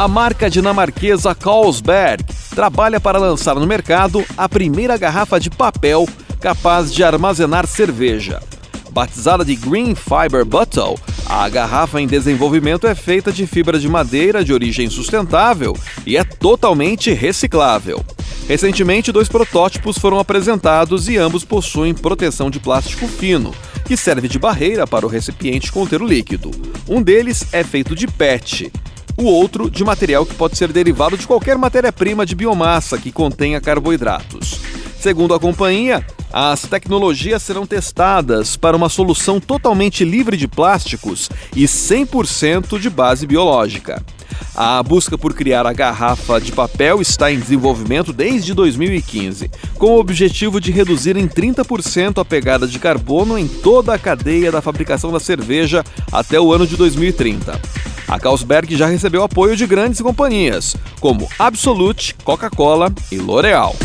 A marca dinamarquesa Carlsberg trabalha para lançar no mercado a primeira garrafa de papel capaz de armazenar cerveja. Batizada de Green Fiber Bottle, a garrafa em desenvolvimento é feita de fibra de madeira de origem sustentável e é totalmente reciclável. Recentemente, dois protótipos foram apresentados e ambos possuem proteção de plástico fino, que serve de barreira para o recipiente conter o líquido. Um deles é feito de PET, o outro de material que pode ser derivado de qualquer matéria-prima de biomassa que contenha carboidratos. Segundo a companhia, as tecnologias serão testadas para uma solução totalmente livre de plásticos e 100% de base biológica. A busca por criar a garrafa de papel está em desenvolvimento desde 2015, com o objetivo de reduzir em 30% a pegada de carbono em toda a cadeia da fabricação da cerveja até o ano de 2030. A Carlsberg já recebeu apoio de grandes companhias, como Absolute, Coca-Cola e L'Oréal.